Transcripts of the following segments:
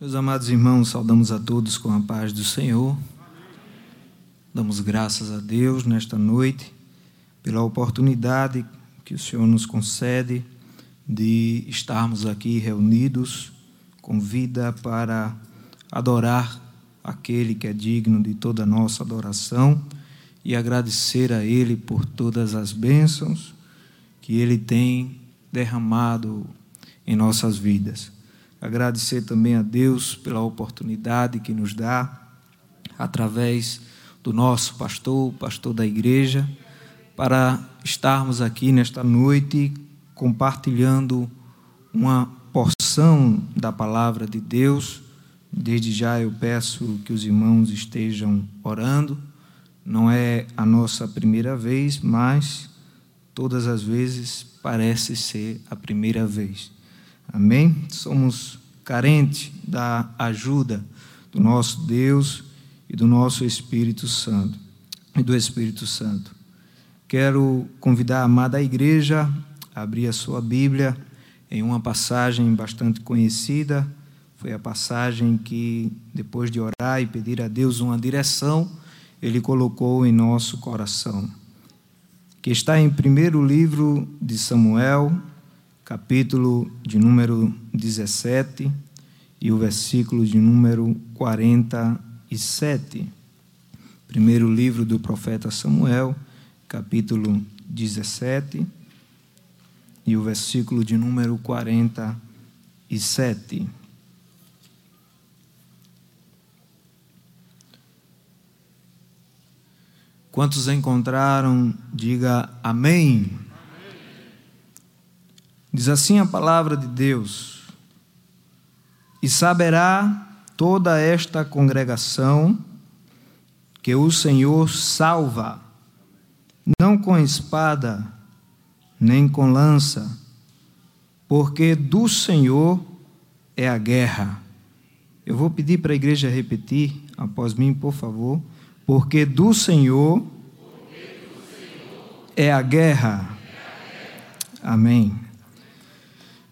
Meus amados irmãos, saudamos a todos com a paz do Senhor. Damos graças a Deus nesta noite pela oportunidade que o Senhor nos concede de estarmos aqui reunidos com vida para adorar aquele que é digno de toda a nossa adoração e agradecer a Ele por todas as bênçãos que Ele tem derramado em nossas vidas. Agradecer também a Deus pela oportunidade que nos dá, através do nosso pastor, pastor da igreja, para estarmos aqui nesta noite compartilhando uma porção da palavra de Deus. Desde já eu peço que os irmãos estejam orando. Não é a nossa primeira vez, mas todas as vezes parece ser a primeira vez. Amém? Somos carentes da ajuda do nosso Deus e do nosso Espírito Santo e do Espírito Santo. Quero convidar a amada igreja a abrir a sua Bíblia em uma passagem bastante conhecida. Foi a passagem que, depois de orar e pedir a Deus uma direção, Ele colocou em nosso coração. Que está em primeiro livro de Samuel, capítulo de número 17 e o versículo de número 47. Primeiro livro do profeta Samuel, capítulo 17 e o versículo de número 47. Quantos encontraram, diga amém. Diz assim a palavra de Deus: E saberá toda esta congregação que o Senhor salva, não com espada, nem com lança, porque do Senhor é a guerra. Eu vou pedir para a igreja repetir após mim, por favor. Porque do Senhor, é a guerra. Amém.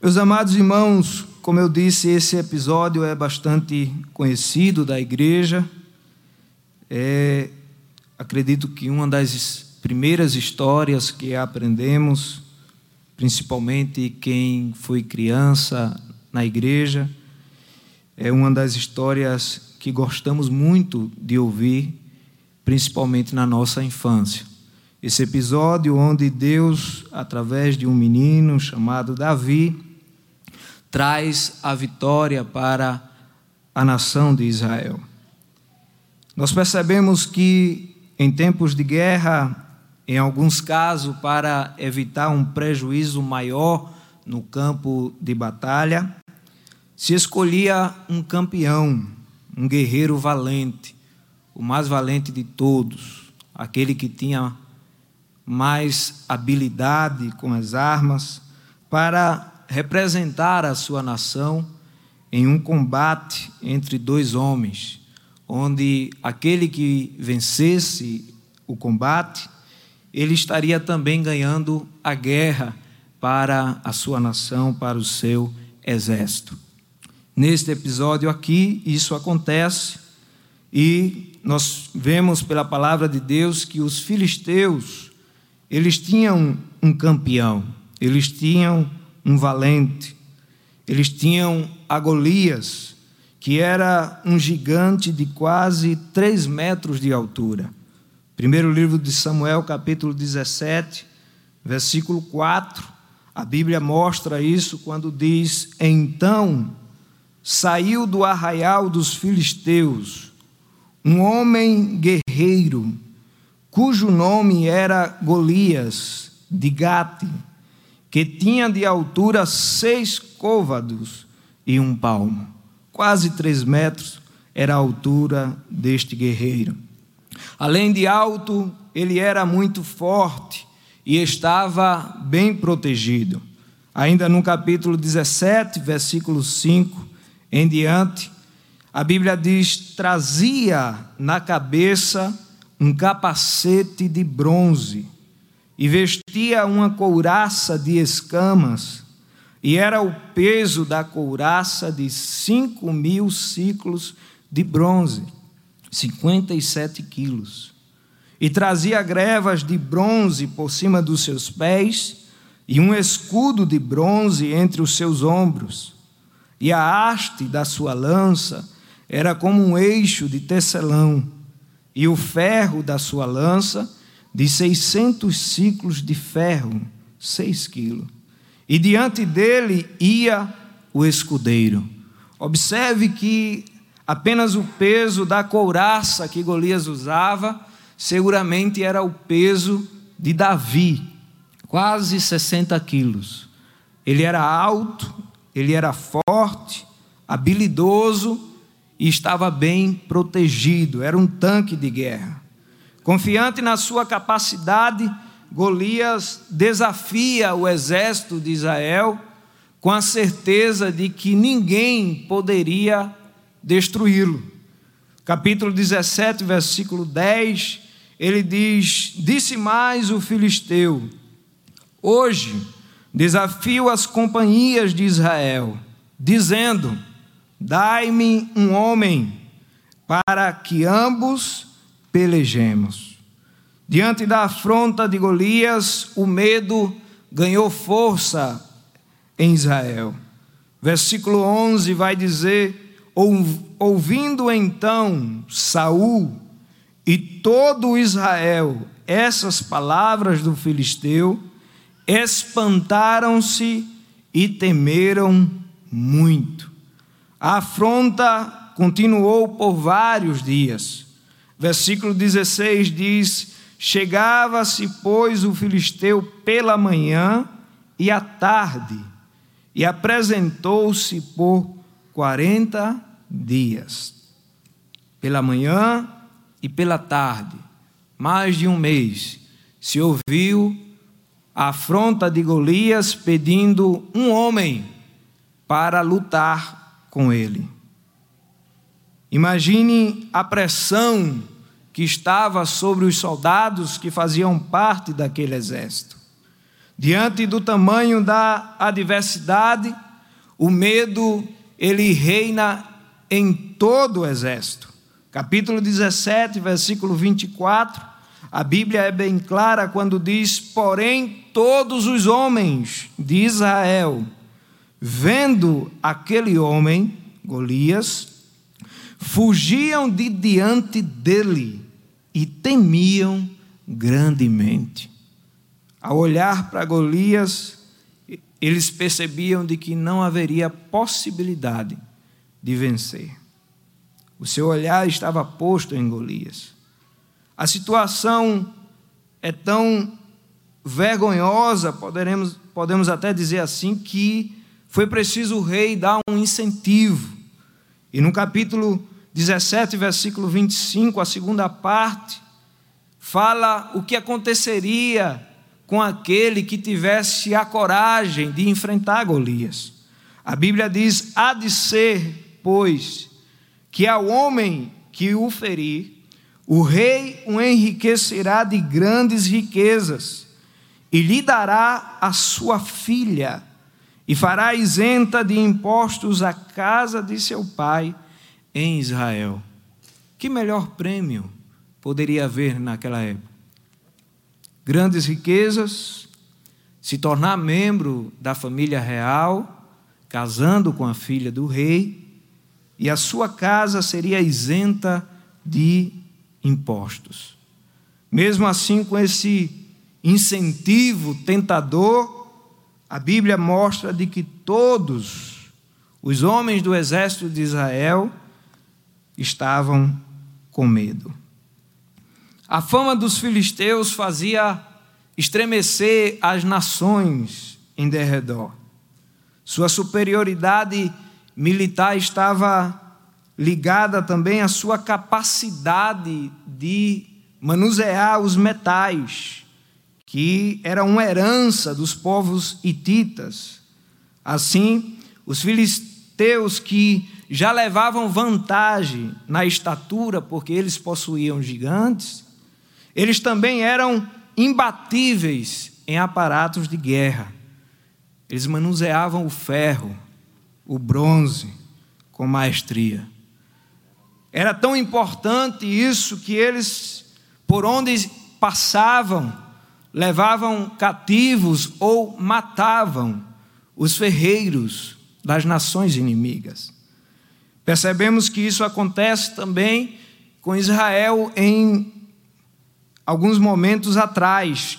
Meus amados irmãos, como eu disse, esse episódio é bastante conhecido da igreja. É, acredito que uma das primeiras histórias que aprendemos, principalmente quem foi criança na igreja, é uma das histórias que gostamos muito de ouvir, principalmente na nossa infância. Esse episódio onde Deus, através de um menino chamado Davi, traz a vitória para a nação de Israel. Nós percebemos que em tempos de guerra, em alguns casos, para evitar um prejuízo maior no campo de batalha, se escolhia um campeão, um guerreiro valente, o mais valente de todos, aquele que tinha mais habilidade com as armas, para representar a sua nação em um combate entre dois homens, onde aquele que vencesse o combate, ele estaria também ganhando a guerra para a sua nação, para o seu exército. Neste episódio aqui, isso acontece e nós vemos pela palavra de Deus que os filisteus, eles tinham um campeão, eles tinham um valente. Eles tinham a Golias, que era um gigante de quase três metros de altura. Primeiro livro de Samuel, capítulo 17, versículo 4, a Bíblia mostra isso quando diz: Então saiu do arraial dos filisteus um homem guerreiro, cujo nome era Golias, de Gate que tinha de altura seis côvados e um palmo. Quase três metros era a altura deste guerreiro. Além de alto, ele era muito forte e estava bem protegido. Ainda no capítulo 17, versículo 5 em diante, a Bíblia diz: trazia na cabeça um capacete de bronze e vestia uma couraça de escamas, e era o peso da couraça de cinco mil ciclos de bronze, 57 quilos. E trazia grevas de bronze por cima dos seus pés, e um escudo de bronze entre os seus ombros. E a haste da sua lança era como um eixo de tecelão, e o ferro da sua lança de seiscentos ciclos de ferro, seis quilos e diante dele ia o escudeiro. Observe que apenas o peso da couraça que Golias usava, seguramente era o peso de Davi, quase 60 quilos. Ele era alto, ele era forte, habilidoso e estava bem protegido, era um tanque de guerra. Confiante na sua capacidade, Golias desafia o exército de Israel com a certeza de que ninguém poderia destruí-lo. Capítulo 17, versículo 10, ele diz: Disse mais o filisteu: Hoje desafio as companhias de Israel, dizendo: Dai-me um homem para que ambos pelejemos. Diante da afronta de Golias, o medo ganhou força em Israel. Versículo 11 vai dizer: Ouvindo então Saul e todo Israel essas palavras do filisteu, espantaram-se e temeram muito. A afronta continuou por vários dias. Versículo 16 diz: Chegava-se, pois, o filisteu pela manhã e à tarde, e apresentou-se por quarenta dias. Pela manhã e pela tarde, mais de um mês, se ouviu a afronta de Golias pedindo um homem para lutar com ele. Imagine a pressão que estava sobre os soldados que faziam parte daquele exército. Diante do tamanho da adversidade, o medo ele reina em todo o exército. Capítulo 17, versículo 24, a Bíblia é bem clara quando diz: Porém, todos os homens de Israel, vendo aquele homem, Golias, fugiam de diante dele e temiam grandemente. Ao olhar para Golias, eles percebiam de que não haveria possibilidade de vencer. O seu olhar estava posto em Golias. A situação é tão vergonhosa, poderemos, podemos até dizer assim, que foi preciso o rei dar um incentivo. E no capítulo 17, versículo 25, a segunda parte, fala o que aconteceria com aquele que tivesse a coragem de enfrentar Golias. A Bíblia diz: há de ser, pois, que ao homem que o ferir, o rei o enriquecerá de grandes riquezas, e lhe dará a sua filha, e fará isenta de impostos a casa de seu pai em Israel. Que melhor prêmio poderia haver naquela época? Grandes riquezas, se tornar membro da família real, casando com a filha do rei, e a sua casa seria isenta de impostos. Mesmo assim, com esse incentivo tentador, a Bíblia mostra de que todos os homens do exército de Israel estavam com medo. A fama dos filisteus fazia estremecer as nações em derredor. Sua superioridade militar estava ligada também à sua capacidade de manusear os metais, que era uma herança dos povos hititas. Assim, os filisteus que já levavam vantagem na estatura, porque eles possuíam gigantes, eles também eram imbatíveis em aparatos de guerra. Eles manuseavam o ferro, o bronze, com maestria. Era tão importante isso que eles, por onde passavam, levavam cativos ou matavam os ferreiros das nações inimigas. Percebemos que isso acontece também com Israel em alguns momentos atrás,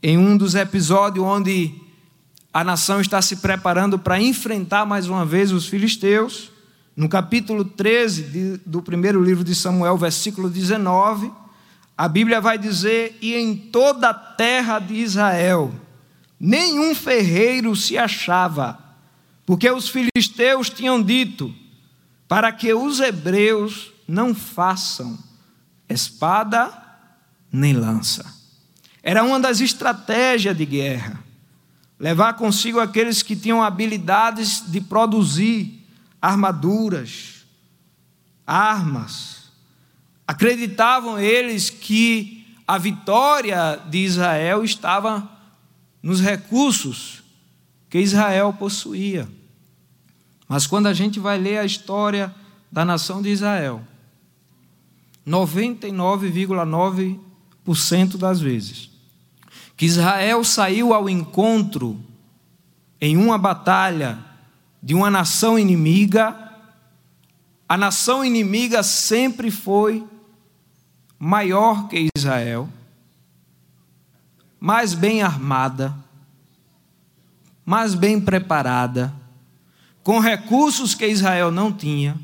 em um dos episódios onde a nação está se preparando para enfrentar mais uma vez os filisteus. No capítulo 13 de, do primeiro livro de Samuel, versículo 19, a Bíblia vai dizer: E em toda a terra de Israel, nenhum ferreiro se achava, porque os filisteus tinham dito: para que os hebreus não façam espada nem lança. Era uma das estratégias de guerra. Levar consigo aqueles que tinham habilidades de produzir armaduras, armas. Acreditavam eles que a vitória de Israel estava nos recursos que Israel possuía. Mas quando a gente vai ler a história da nação de Israel, 99,9% das vezes que Israel saiu ao encontro em uma batalha de uma nação inimiga, a nação inimiga sempre foi maior que Israel, mais bem armada, mais bem preparada, com recursos que Israel não tinha.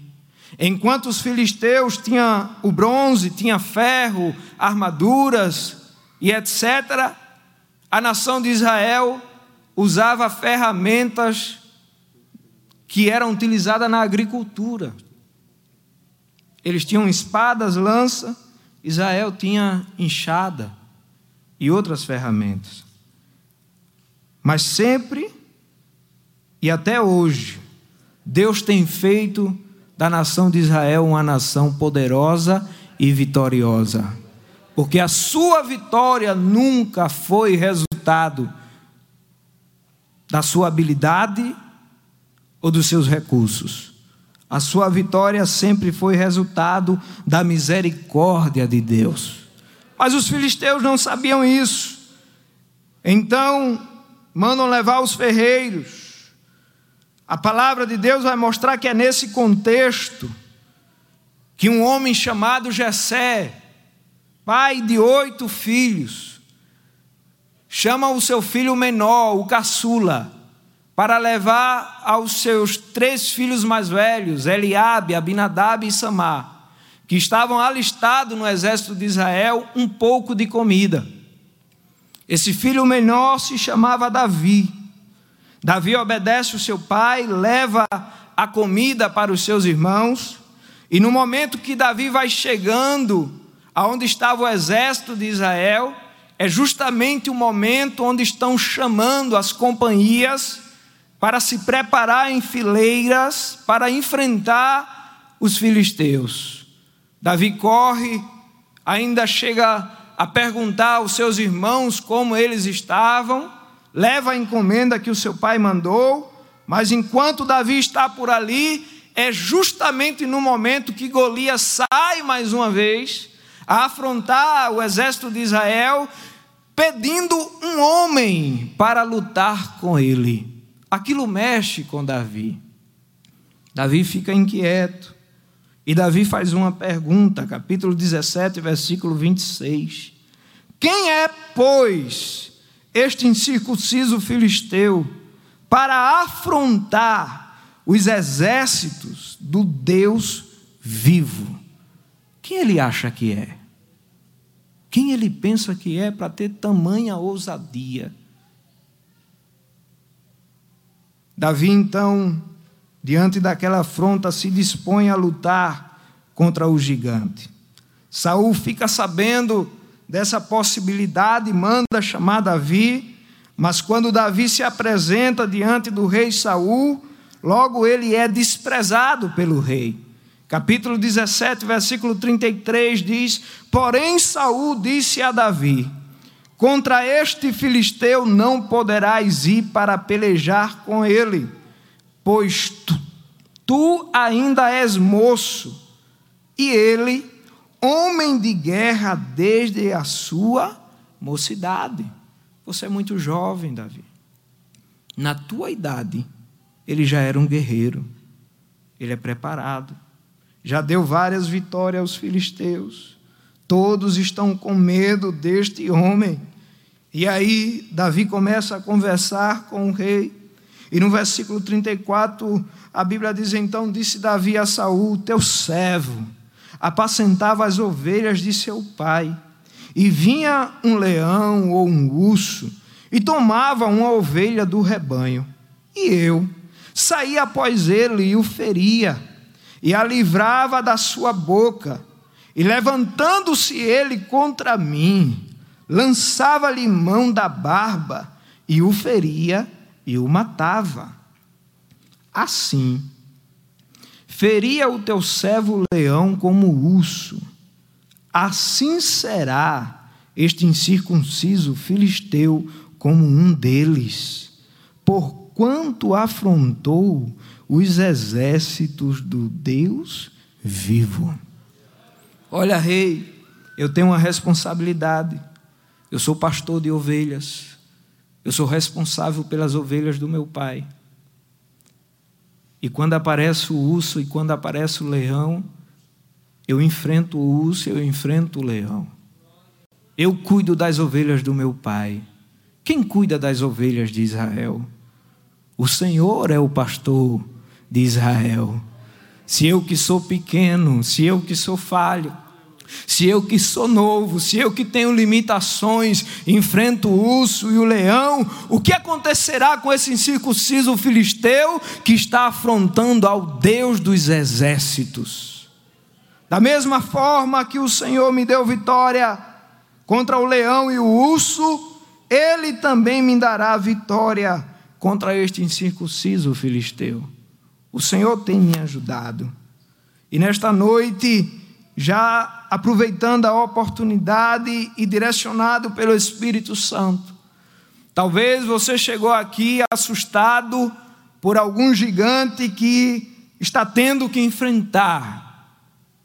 Enquanto os filisteus tinham o bronze, tinha ferro, armaduras e etc., a nação de Israel usava ferramentas que eram utilizadas na agricultura. Eles tinham espadas, lança, Israel tinha enxada e outras ferramentas. Mas sempre e até hoje, Deus tem feito da nação de Israel uma nação poderosa e vitoriosa. Porque a sua vitória nunca foi resultado da sua habilidade ou dos seus recursos. A sua vitória sempre foi resultado da misericórdia de Deus. Mas os filisteus não sabiam isso. Então, mandam levar os ferreiros. A palavra de Deus vai mostrar que é nesse contexto que um homem chamado Jessé, pai de oito filhos, chama o seu filho menor, o caçula, para levar aos seus três filhos mais velhos, Eliabe, Abinadab e Samar que estavam alistados no exército de Israel, um pouco de comida. Esse filho menor se chamava Davi. Davi obedece o seu pai, leva a comida para os seus irmãos, e no momento que Davi vai chegando aonde estava o exército de Israel, é justamente o momento onde estão chamando as companhias para se preparar em fileiras para enfrentar os filisteus. Davi corre, ainda chega a perguntar aos seus irmãos como eles estavam, leva a encomenda que o seu pai mandou, mas enquanto Davi está por ali, é justamente no momento que Golias sai mais uma vez a afrontar o exército de Israel, pedindo um homem para lutar com ele. Aquilo mexe com Davi. Davi fica inquieto. E Davi faz uma pergunta, capítulo 17, versículo 26. Quem é, pois, este incircunciso filisteu para afrontar os exércitos do Deus vivo? Quem ele acha que é? Quem ele pensa que é para ter tamanha ousadia? Davi, então, diante daquela afronta, se dispõe a lutar contra o gigante. Saul fica sabendo dessa possibilidade, manda chamar Davi, mas quando Davi se apresenta diante do rei Saul, logo ele é desprezado pelo rei. Capítulo 17, versículo 33 diz: Porém Saul disse a Davi: Contra este filisteu não poderás ir para pelejar com ele, pois tu, tu ainda és moço, e ele, homem de guerra desde a sua mocidade. Você é muito jovem, Davi. Na tua idade, ele já era um guerreiro, ele é preparado, já deu várias vitórias aos filisteus. Todos estão com medo deste homem. E aí, Davi começa a conversar com o rei. E no versículo 34, a Bíblia diz: Então disse Davi a Saul, teu servo, apacentava as ovelhas de seu pai. E vinha um leão ou um urso e tomava uma ovelha do rebanho. E eu saía após ele e o feria, e a livrava da sua boca. E levantando-se ele contra mim, lançava-lhe mão da barba, e o feria e o matava. Assim, feria o teu servo leão como urso, assim será este incircunciso filisteu como um deles, porquanto afrontou os exércitos do Deus vivo. Olha, rei, eu tenho uma responsabilidade. Eu sou pastor de ovelhas. Eu sou responsável pelas ovelhas do meu pai. E quando aparece o urso e quando aparece o leão, eu enfrento o urso, eu enfrento o leão. Eu cuido das ovelhas do meu pai. Quem cuida das ovelhas de Israel? O Senhor é o pastor de Israel. Se eu que sou pequeno, se eu que sou falho, se eu que sou novo, se eu que tenho limitações, enfrento o urso e o leão, o que acontecerá com esse incircunciso filisteu que está afrontando ao Deus dos exércitos? Da mesma forma que o Senhor me deu vitória contra o leão e o urso, ele também me dará vitória contra este incircunciso filisteu. O Senhor tem me ajudado. E nesta noite, já aproveitando a oportunidade e direcionado pelo Espírito Santo, talvez você chegou aqui assustado por algum gigante que está tendo que enfrentar.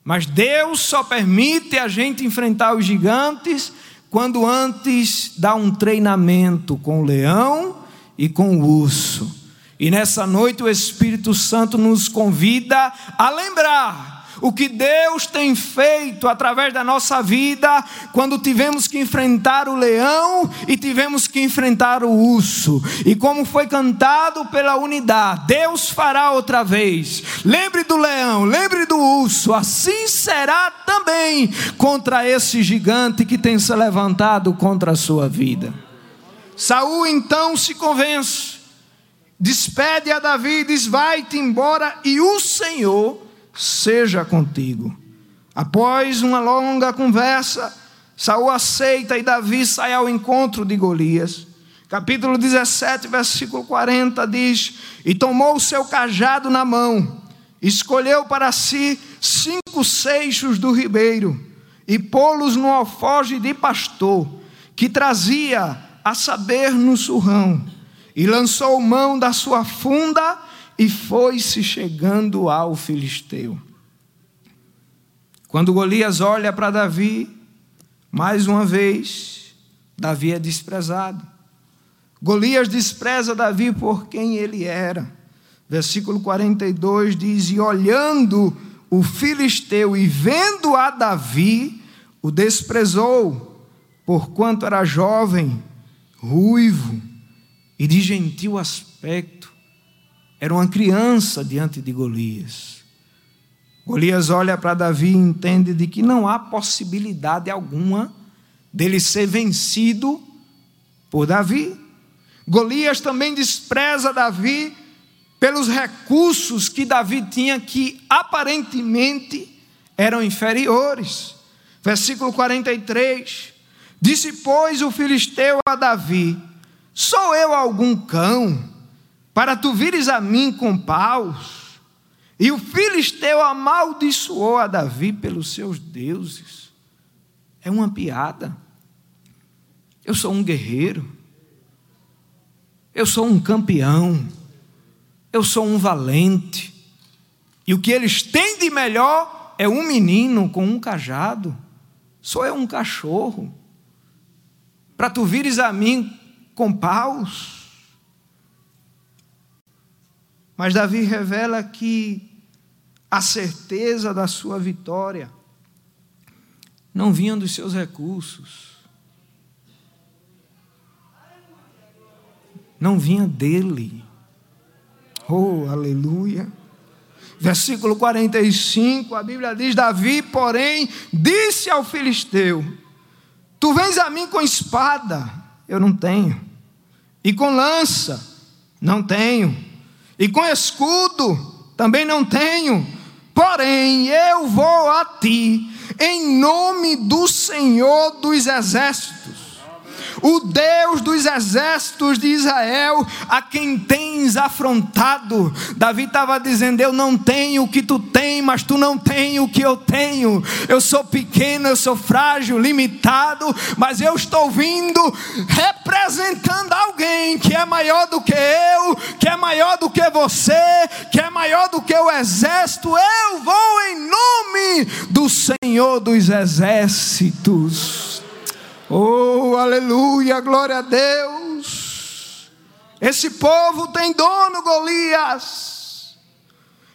Mas Deus só permite a gente enfrentar os gigantes quando antes dá um treinamento com o leão e com o urso. E nessa noite o Espírito Santo nos convida a lembrar o que Deus tem feito através da nossa vida quando tivemos que enfrentar o leão e tivemos que enfrentar o urso. E como foi cantado pela unidade, Deus fará outra vez. Lembre do leão, lembre do urso, assim será também contra esse gigante que tem se levantado contra a sua vida. Saul então se convence, despede a Davi, diz: Vai-te embora, e o Senhor seja contigo. Após uma longa conversa, Saul aceita e Davi sai ao encontro de Golias. Capítulo 17, versículo 40 diz: E tomou o seu cajado na mão, escolheu para si cinco seixos do ribeiro, e pô-los no alfoge de pastor, que trazia a saber no surrão, e lançou mão da sua funda e foi-se chegando ao filisteu. Quando Golias olha para Davi, mais uma vez, Davi é desprezado. Golias despreza Davi por quem ele era. Versículo 42 diz: E olhando o filisteu e vendo a Davi, o desprezou, porquanto era jovem, ruivo e de gentil aspecto era uma criança diante de Golias. Golias olha para Davi e entende de que não há possibilidade alguma dele ser vencido por Davi. Golias também despreza Davi pelos recursos que Davi tinha que aparentemente eram inferiores. Versículo 43. Disse, pois, o filisteu a Davi: Sou eu algum cão? Para tu vires a mim com paus. E o filisteu amaldiçoou a Davi pelos seus deuses. É uma piada. Eu sou um guerreiro. Eu sou um campeão. Eu sou um valente. E o que eles têm de melhor é um menino com um cajado. Sou eu um cachorro. Para tu vires a mim com paus. Mas Davi revela que a certeza da sua vitória não vinha dos seus recursos, não vinha dele. Oh, aleluia. Versículo 45, a Bíblia diz: Davi, porém, disse ao filisteu: Tu vens a mim com espada, eu não tenho, e com lança, não tenho, e com escudo, também não tenho, porém eu vou a ti, em nome do Senhor dos exércitos o Deus dos exércitos de Israel, a quem tens afrontado. Davi estava dizendo: Eu não tenho o que tu tens, mas tu não tens o que eu tenho. Eu sou pequeno, eu sou frágil, limitado, mas eu estou vindo representando alguém que é maior do que eu, que é maior do que você, que é maior do que o exército. Eu vou em nome do Senhor dos exércitos. Oh, aleluia, glória a Deus. Esse povo tem dono, Golias.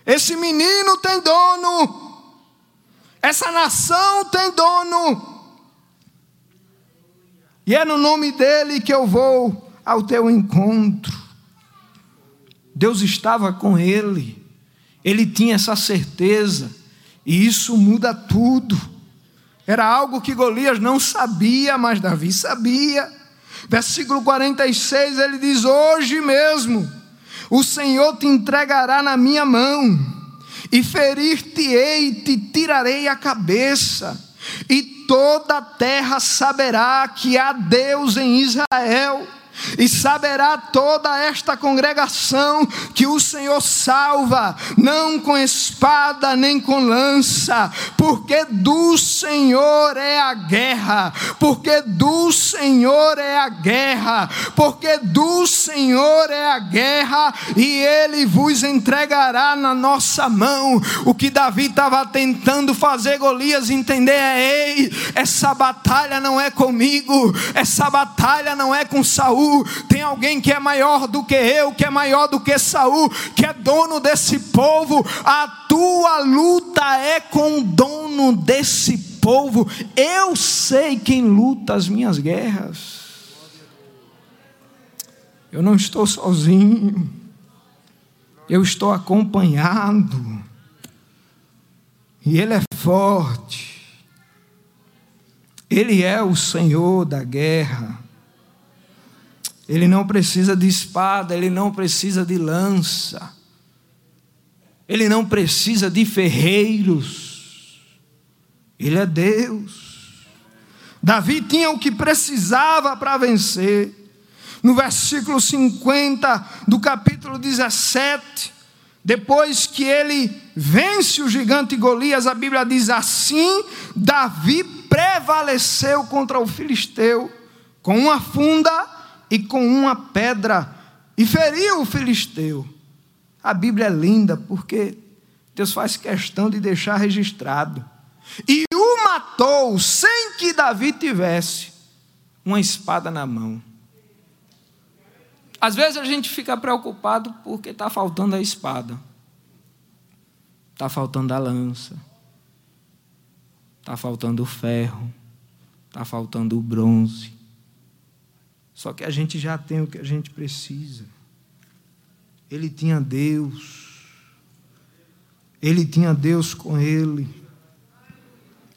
Esse menino tem dono. Essa nação tem dono. E é no nome dele que eu vou ao teu encontro. Deus estava com ele. Ele tinha essa certeza. E isso muda tudo. Era algo que Golias não sabia, mas Davi sabia. Versículo 46 ele diz: Hoje mesmo o Senhor te entregará na minha mão, e ferir-te-ei e te tirarei a cabeça, e toda a terra saberá que há Deus em Israel e saberá toda esta congregação que o Senhor salva, não com espada nem com lança, porque do Senhor é a guerra, porque do Senhor é a guerra, porque do Senhor é a guerra, e Ele vos entregará na nossa mão. O que Davi estava tentando fazer Golias entender é: ei, essa batalha não é comigo, essa batalha não é com Saul tem alguém que é maior do que eu, que é maior do que Saul, que é dono desse povo. A tua luta é com o dono desse povo. Eu sei quem luta as minhas guerras. Eu não estou sozinho. Eu estou acompanhado. E Ele é forte. Ele é o Senhor da guerra. Ele não precisa de espada, ele não precisa de lança, ele não precisa de ferreiros, ele é Deus. Davi tinha o que precisava para vencer. No versículo 50 do capítulo 17, depois que ele vence o gigante Golias, a Bíblia diz assim: Davi prevaleceu contra o filisteu com uma funda e com uma pedra e feriu o filisteu. A Bíblia é linda porque Deus faz questão de deixar registrado. E o matou sem que Davi tivesse uma espada na mão. Às vezes a gente fica preocupado porque está faltando a espada, está faltando a lança, está faltando o ferro, está faltando o bronze. Só que a gente já tem o que a gente precisa. Ele tinha Deus. Ele tinha Deus com ele.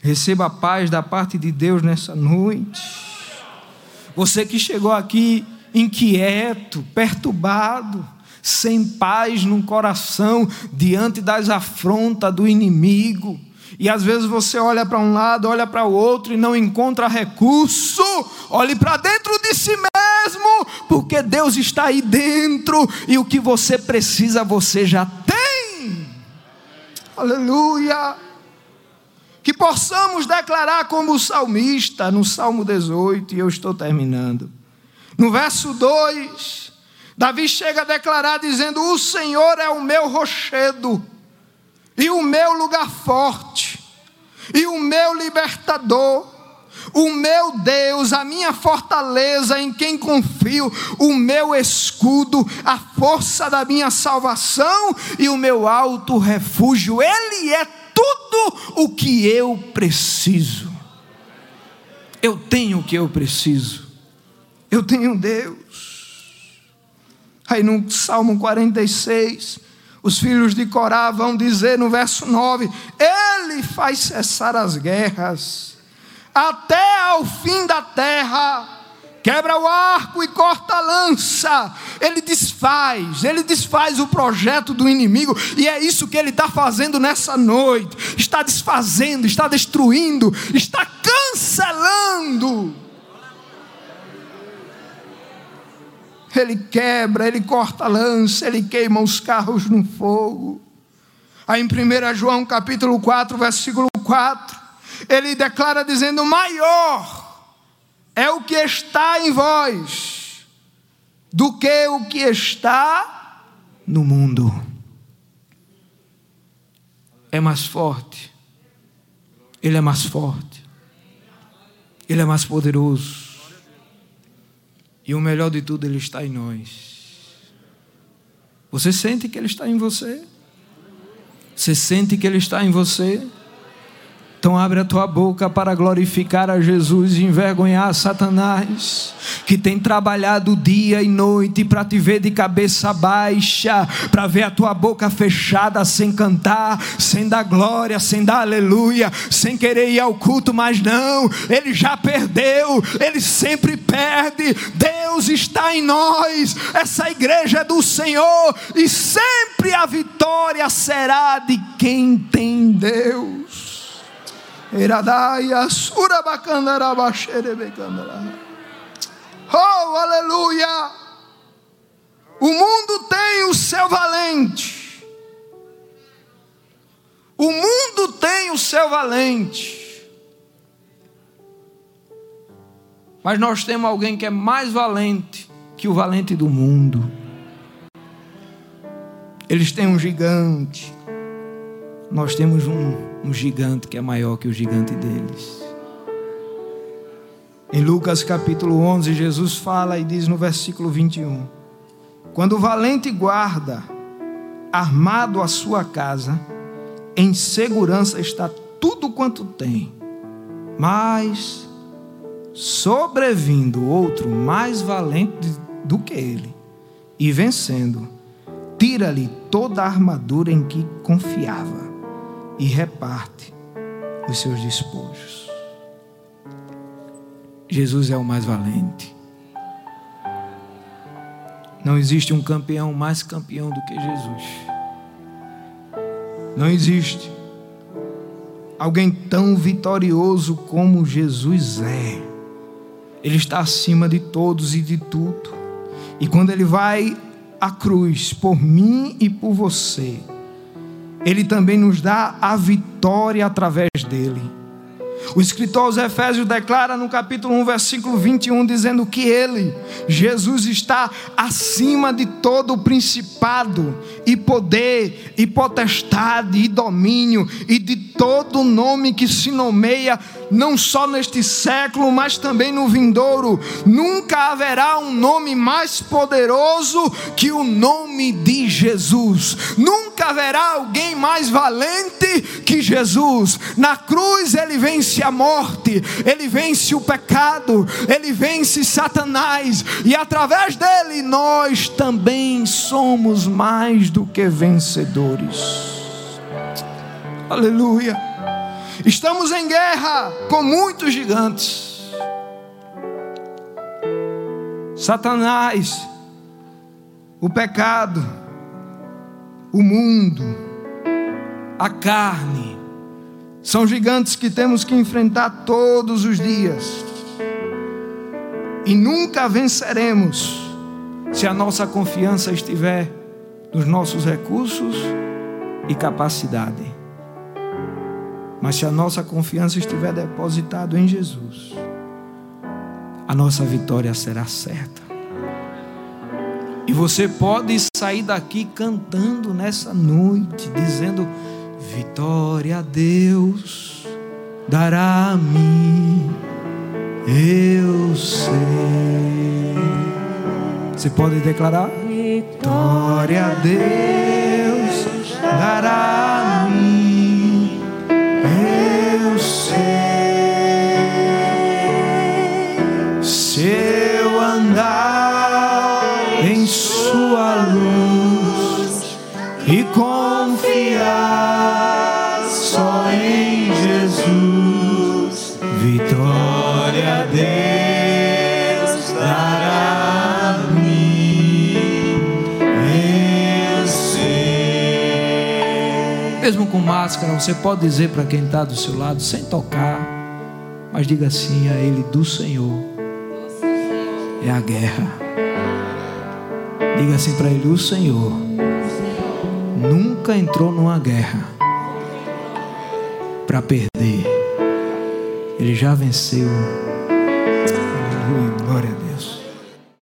Receba a paz da parte de Deus nessa noite. Você que chegou aqui inquieto, perturbado, sem paz no coração, diante das afrontas do inimigo. E às vezes você olha para um lado, olha para o outro e não encontra recurso. Olhe para dentro de si mesmo, porque Deus está aí dentro e o que você precisa você já tem. Aleluia. que possamos declarar como o salmista no Salmo 18, e eu estou terminando. No verso 2, Davi chega a declarar dizendo: O Senhor é o meu rochedo, e o meu lugar forte, e o meu libertador o meu Deus, a minha fortaleza em quem confio, o meu escudo, a força da minha salvação e o meu alto refúgio. Ele é tudo o que eu preciso. Eu tenho o que eu preciso. Eu tenho Deus. Aí no Salmo 46, os filhos de Corá vão dizer no verso 9: Ele faz cessar as guerras até ao fim da terra. Quebra o arco e corta a lança. Ele desfaz, ele desfaz o projeto do inimigo, e é isso que ele está fazendo nessa noite. Está desfazendo, está destruindo, está cancelando. Ele quebra, ele corta a lança, ele queima os carros no fogo. Aí em 1 João capítulo 4, versículo 4, ele declara dizendo: maior é o que está em vós do que o que está no mundo. É mais forte, ele é mais forte, ele é mais poderoso. E o melhor de tudo, ele está em nós. Você sente que ele está em você? Você sente que ele está em você? Então abre a tua boca para glorificar a Jesus e envergonhar Satanás, que tem trabalhado dia e noite para te ver de cabeça baixa, para ver a tua boca fechada sem cantar, sem dar glória, sem dar aleluia, sem querer ir ao culto, mas não, ele já perdeu, ele sempre perde. Deus está em nós. Essa igreja é do Senhor e sempre a vitória será de quem tem Deus. Oh, aleluia! O mundo tem o seu valente. O mundo tem o seu valente. Mas nós temos alguém que é mais valente que o valente do mundo. Eles têm um gigante. Nós temos um um gigante que é maior que o gigante deles. Em Lucas capítulo 11, Jesus fala e diz no versículo 21: Quando o valente guarda, armado a sua casa, em segurança está tudo quanto tem, mas sobrevindo outro mais valente do que ele, e vencendo, tira-lhe toda a armadura em que confiava e reparte os seus despojos. Jesus é o mais valente. Não existe um campeão mais campeão do que Jesus. Não existe alguém tão vitorioso como Jesus é. Ele está acima de todos e de tudo. E quando ele vai à cruz por mim e por você, ele também nos dá a vitória através dele. O escritor aos Efésios declara no capítulo 1, versículo 21, dizendo que ele, Jesus, está acima de todo o principado, e poder, e potestade, e domínio, e de todo nome que se nomeia, não só neste século, mas também no vindouro. Nunca haverá um nome mais poderoso que o nome de Jesus. Nunca haverá alguém mais valente que Jesus. Na cruz ele vence a morte, ele vence o pecado, ele vence Satanás, e através dele nós também somos mais do que vencedores. Aleluia. Estamos em guerra com muitos gigantes. Satanás, o pecado, o mundo, a carne, são gigantes que temos que enfrentar todos os dias. E nunca venceremos se a nossa confiança estiver nos nossos recursos e capacidade Mas se a nossa confiança estiver depositada em Jesus, a nossa vitória será certa. E você pode sair daqui cantando nessa noite, dizendo: Vitória a Deus dará a mim, eu sei. Você pode declarar: Vitória a Deus dará a Mesmo com máscara, você pode dizer para quem está do seu lado, sem tocar, mas diga assim a Ele: do Senhor é a guerra. Diga assim para Ele: o Senhor nunca entrou numa guerra para perder. Ele já venceu